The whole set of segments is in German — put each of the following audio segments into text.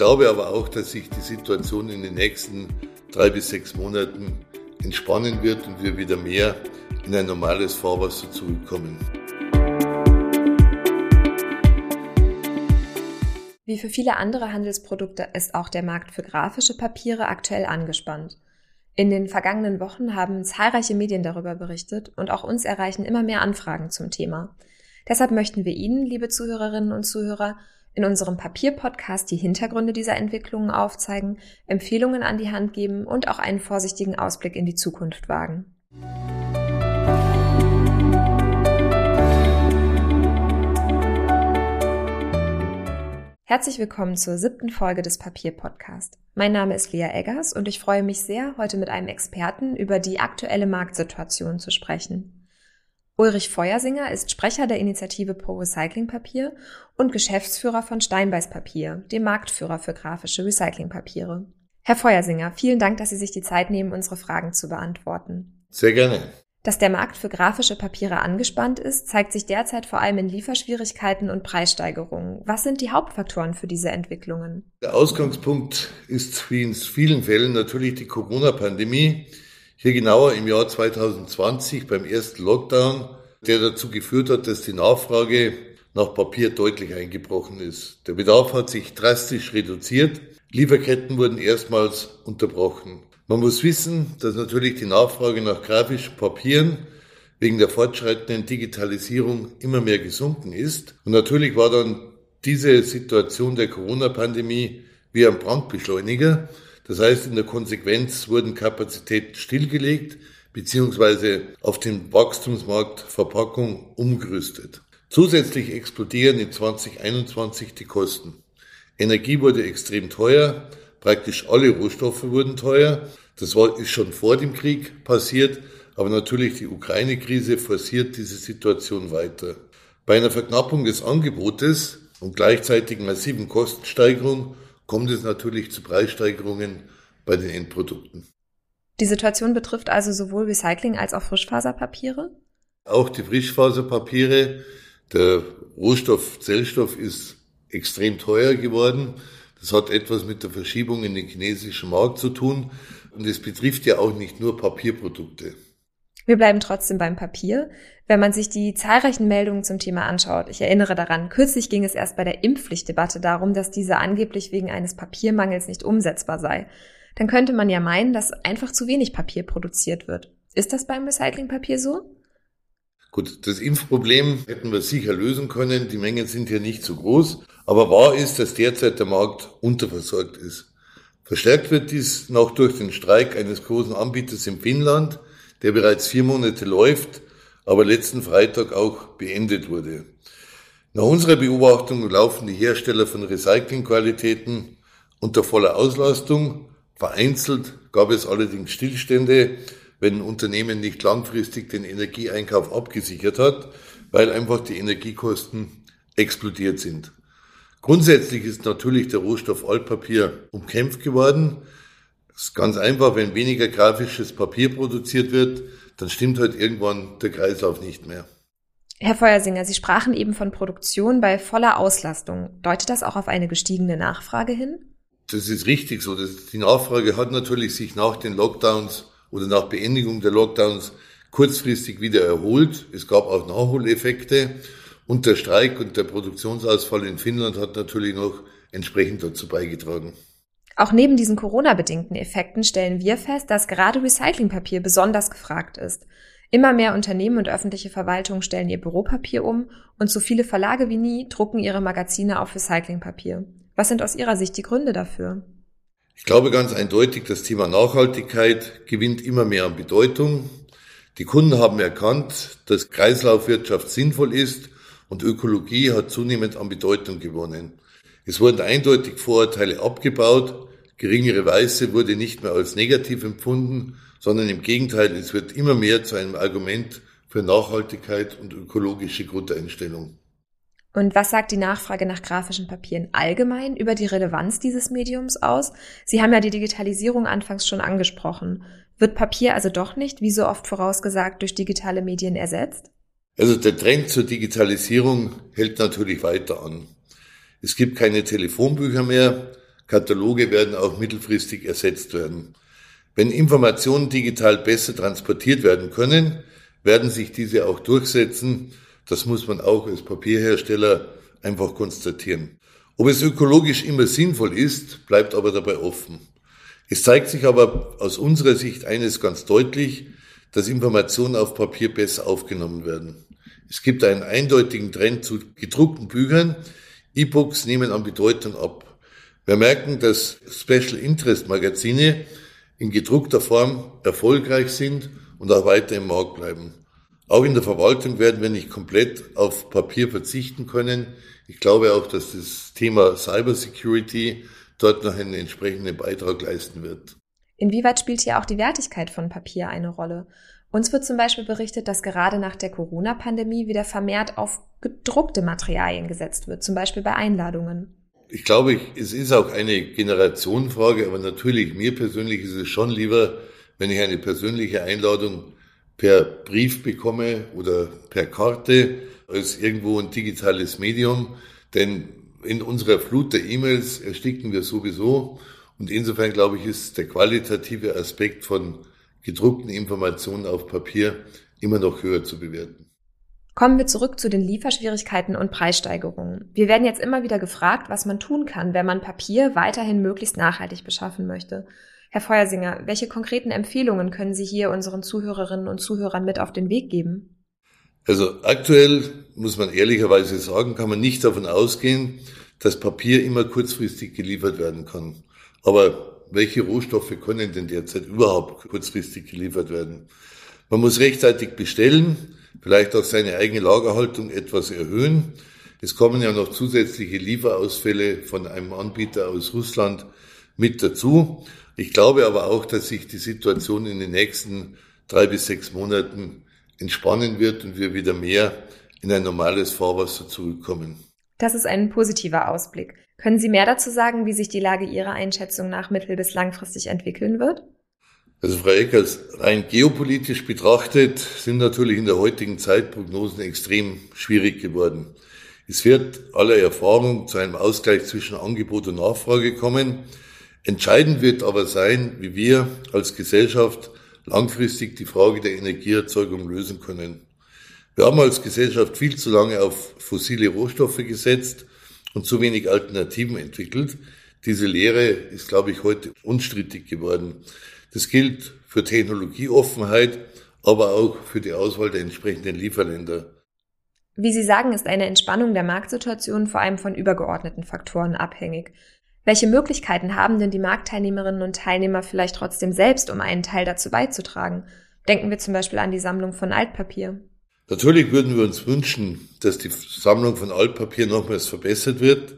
glaube aber auch, dass sich die Situation in den nächsten drei bis sechs Monaten entspannen wird und wir wieder mehr in ein normales Fahrwasser zurückkommen. Wie für viele andere Handelsprodukte ist auch der Markt für grafische Papiere aktuell angespannt. In den vergangenen Wochen haben zahlreiche Medien darüber berichtet und auch uns erreichen immer mehr Anfragen zum Thema. Deshalb möchten wir Ihnen, liebe Zuhörerinnen und Zuhörer, in unserem Papierpodcast die Hintergründe dieser Entwicklungen aufzeigen, Empfehlungen an die Hand geben und auch einen vorsichtigen Ausblick in die Zukunft wagen. Herzlich willkommen zur siebten Folge des Papierpodcast. Mein Name ist Lea Eggers und ich freue mich sehr, heute mit einem Experten über die aktuelle Marktsituation zu sprechen. Ulrich Feuersinger ist Sprecher der Initiative Pro Recyclingpapier und Geschäftsführer von Steinbeiß Papier, dem Marktführer für grafische Recyclingpapiere. Herr Feuersinger, vielen Dank, dass Sie sich die Zeit nehmen, unsere Fragen zu beantworten. Sehr gerne. Dass der Markt für grafische Papiere angespannt ist, zeigt sich derzeit vor allem in Lieferschwierigkeiten und Preissteigerungen. Was sind die Hauptfaktoren für diese Entwicklungen? Der Ausgangspunkt ist wie in vielen Fällen natürlich die Corona-Pandemie. Hier genauer im Jahr 2020 beim ersten Lockdown, der dazu geführt hat, dass die Nachfrage nach Papier deutlich eingebrochen ist. Der Bedarf hat sich drastisch reduziert. Lieferketten wurden erstmals unterbrochen. Man muss wissen, dass natürlich die Nachfrage nach grafischen Papieren wegen der fortschreitenden Digitalisierung immer mehr gesunken ist. Und natürlich war dann diese Situation der Corona-Pandemie wie ein Brandbeschleuniger. Das heißt, in der Konsequenz wurden Kapazitäten stillgelegt beziehungsweise auf den Wachstumsmarkt Verpackung umgerüstet. Zusätzlich explodieren in 2021 die Kosten. Energie wurde extrem teuer, praktisch alle Rohstoffe wurden teuer das war, ist schon vor dem Krieg passiert, aber natürlich die Ukraine-Krise forciert diese Situation weiter. Bei einer Verknappung des Angebotes und gleichzeitig massiven Kostensteigerung kommt es natürlich zu Preissteigerungen bei den Endprodukten. Die Situation betrifft also sowohl Recycling als auch Frischfaserpapiere? Auch die Frischfaserpapiere. Der Rohstoff Zellstoff ist extrem teuer geworden. Das hat etwas mit der Verschiebung in den chinesischen Markt zu tun. Und es betrifft ja auch nicht nur Papierprodukte. Wir bleiben trotzdem beim Papier. Wenn man sich die zahlreichen Meldungen zum Thema anschaut, ich erinnere daran, kürzlich ging es erst bei der Impfpflichtdebatte darum, dass diese angeblich wegen eines Papiermangels nicht umsetzbar sei, dann könnte man ja meinen, dass einfach zu wenig Papier produziert wird. Ist das beim Recyclingpapier so? Gut, das Impfproblem hätten wir sicher lösen können. Die Mengen sind hier nicht so groß. Aber wahr ist, dass derzeit der Markt unterversorgt ist. Verstärkt wird dies noch durch den Streik eines großen Anbieters in Finnland, der bereits vier Monate läuft, aber letzten Freitag auch beendet wurde. Nach unserer Beobachtung laufen die Hersteller von Recyclingqualitäten unter voller Auslastung. Vereinzelt gab es allerdings Stillstände, wenn ein Unternehmen nicht langfristig den Energieeinkauf abgesichert hat, weil einfach die Energiekosten explodiert sind. Grundsätzlich ist natürlich der Rohstoff Altpapier umkämpft geworden. Es ist ganz einfach, wenn weniger grafisches Papier produziert wird, dann stimmt halt irgendwann der Kreislauf nicht mehr. Herr Feuersinger, Sie sprachen eben von Produktion bei voller Auslastung. Deutet das auch auf eine gestiegene Nachfrage hin? Das ist richtig so. die Nachfrage hat natürlich sich nach den Lockdowns oder nach Beendigung der Lockdowns kurzfristig wieder erholt. Es gab auch Nachholeffekte. Und der Streik und der Produktionsausfall in Finnland hat natürlich noch entsprechend dazu beigetragen. Auch neben diesen Corona-bedingten Effekten stellen wir fest, dass gerade Recyclingpapier besonders gefragt ist. Immer mehr Unternehmen und öffentliche Verwaltungen stellen ihr Büropapier um und so viele Verlage wie nie drucken ihre Magazine auf Recyclingpapier. Was sind aus Ihrer Sicht die Gründe dafür? Ich glaube ganz eindeutig, das Thema Nachhaltigkeit gewinnt immer mehr an Bedeutung. Die Kunden haben erkannt, dass Kreislaufwirtschaft sinnvoll ist und Ökologie hat zunehmend an Bedeutung gewonnen. Es wurden eindeutig Vorurteile abgebaut, geringere Weiße wurde nicht mehr als negativ empfunden, sondern im Gegenteil, es wird immer mehr zu einem Argument für Nachhaltigkeit und ökologische Grundeinstellung. Und was sagt die Nachfrage nach grafischen Papieren allgemein über die Relevanz dieses Mediums aus? Sie haben ja die Digitalisierung anfangs schon angesprochen. Wird Papier also doch nicht, wie so oft vorausgesagt, durch digitale Medien ersetzt? Also der Trend zur Digitalisierung hält natürlich weiter an. Es gibt keine Telefonbücher mehr, Kataloge werden auch mittelfristig ersetzt werden. Wenn Informationen digital besser transportiert werden können, werden sich diese auch durchsetzen. Das muss man auch als Papierhersteller einfach konstatieren. Ob es ökologisch immer sinnvoll ist, bleibt aber dabei offen. Es zeigt sich aber aus unserer Sicht eines ganz deutlich, dass Informationen auf Papier besser aufgenommen werden. Es gibt einen eindeutigen Trend zu gedruckten Büchern. E-Books nehmen an Bedeutung ab. Wir merken, dass Special Interest Magazine in gedruckter Form erfolgreich sind und auch weiter im Markt bleiben. Auch in der Verwaltung werden wir nicht komplett auf Papier verzichten können. Ich glaube auch, dass das Thema Cybersecurity dort noch einen entsprechenden Beitrag leisten wird. Inwieweit spielt hier auch die Wertigkeit von Papier eine Rolle? Uns wird zum Beispiel berichtet, dass gerade nach der Corona-Pandemie wieder vermehrt auf gedruckte Materialien gesetzt wird, zum Beispiel bei Einladungen. Ich glaube, es ist auch eine Generationenfrage, aber natürlich, mir persönlich ist es schon lieber, wenn ich eine persönliche Einladung per Brief bekomme oder per Karte als irgendwo ein digitales Medium. Denn in unserer Flut der E-Mails ersticken wir sowieso. Und insofern glaube ich, ist der qualitative Aspekt von gedruckten Informationen auf Papier immer noch höher zu bewerten. Kommen wir zurück zu den Lieferschwierigkeiten und Preissteigerungen. Wir werden jetzt immer wieder gefragt, was man tun kann, wenn man Papier weiterhin möglichst nachhaltig beschaffen möchte. Herr Feuersinger, welche konkreten Empfehlungen können Sie hier unseren Zuhörerinnen und Zuhörern mit auf den Weg geben? Also aktuell muss man ehrlicherweise sagen, kann man nicht davon ausgehen, dass Papier immer kurzfristig geliefert werden kann. Aber welche Rohstoffe können denn derzeit überhaupt kurzfristig geliefert werden? Man muss rechtzeitig bestellen vielleicht auch seine eigene Lagerhaltung etwas erhöhen. Es kommen ja noch zusätzliche Lieferausfälle von einem Anbieter aus Russland mit dazu. Ich glaube aber auch, dass sich die Situation in den nächsten drei bis sechs Monaten entspannen wird und wir wieder mehr in ein normales Fahrwasser zurückkommen. Das ist ein positiver Ausblick. Können Sie mehr dazu sagen, wie sich die Lage Ihrer Einschätzung nach mittel- bis langfristig entwickeln wird? Also Frau Eckers, rein geopolitisch betrachtet sind natürlich in der heutigen Zeit Prognosen extrem schwierig geworden. Es wird aller Erfahrung zu einem Ausgleich zwischen Angebot und Nachfrage kommen. Entscheidend wird aber sein, wie wir als Gesellschaft langfristig die Frage der Energieerzeugung lösen können. Wir haben als Gesellschaft viel zu lange auf fossile Rohstoffe gesetzt und zu wenig Alternativen entwickelt. Diese Lehre ist, glaube ich, heute unstrittig geworden. Das gilt für Technologieoffenheit, aber auch für die Auswahl der entsprechenden Lieferländer. Wie Sie sagen, ist eine Entspannung der Marktsituation vor allem von übergeordneten Faktoren abhängig. Welche Möglichkeiten haben denn die Marktteilnehmerinnen und Teilnehmer vielleicht trotzdem selbst, um einen Teil dazu beizutragen? Denken wir zum Beispiel an die Sammlung von Altpapier. Natürlich würden wir uns wünschen, dass die Sammlung von Altpapier nochmals verbessert wird.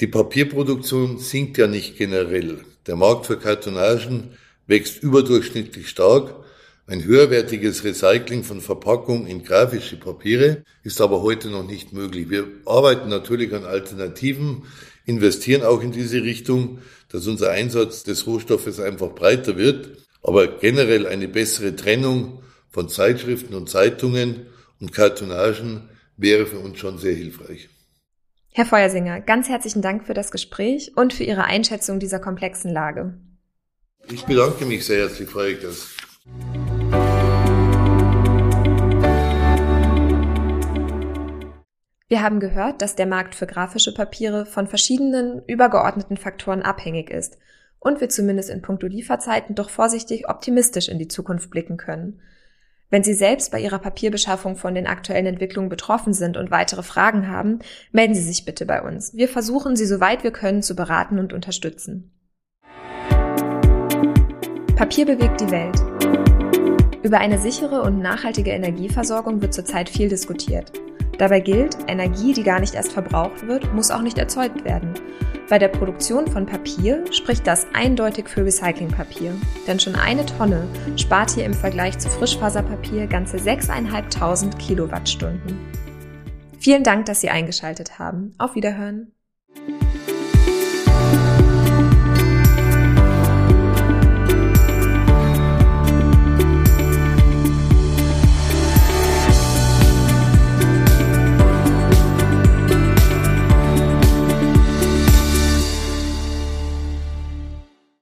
Die Papierproduktion sinkt ja nicht generell. Der Markt für Kartonagen wächst überdurchschnittlich stark. Ein höherwertiges Recycling von Verpackung in grafische Papiere ist aber heute noch nicht möglich. Wir arbeiten natürlich an Alternativen, investieren auch in diese Richtung, dass unser Einsatz des Rohstoffes einfach breiter wird. Aber generell eine bessere Trennung von Zeitschriften und Zeitungen und Kartonagen wäre für uns schon sehr hilfreich. Herr Feuersinger, ganz herzlichen Dank für das Gespräch und für Ihre Einschätzung dieser komplexen Lage. Ich bedanke mich sehr herzlich, Frau Eckers. Wir haben gehört, dass der Markt für grafische Papiere von verschiedenen übergeordneten Faktoren abhängig ist und wir zumindest in puncto Lieferzeiten doch vorsichtig optimistisch in die Zukunft blicken können. Wenn Sie selbst bei Ihrer Papierbeschaffung von den aktuellen Entwicklungen betroffen sind und weitere Fragen haben, melden Sie sich bitte bei uns. Wir versuchen, Sie soweit wir können zu beraten und unterstützen. Papier bewegt die Welt. Über eine sichere und nachhaltige Energieversorgung wird zurzeit viel diskutiert. Dabei gilt, Energie, die gar nicht erst verbraucht wird, muss auch nicht erzeugt werden. Bei der Produktion von Papier spricht das eindeutig für Recyclingpapier. Denn schon eine Tonne spart hier im Vergleich zu Frischfaserpapier ganze 6.500 Kilowattstunden. Vielen Dank, dass Sie eingeschaltet haben. Auf Wiederhören.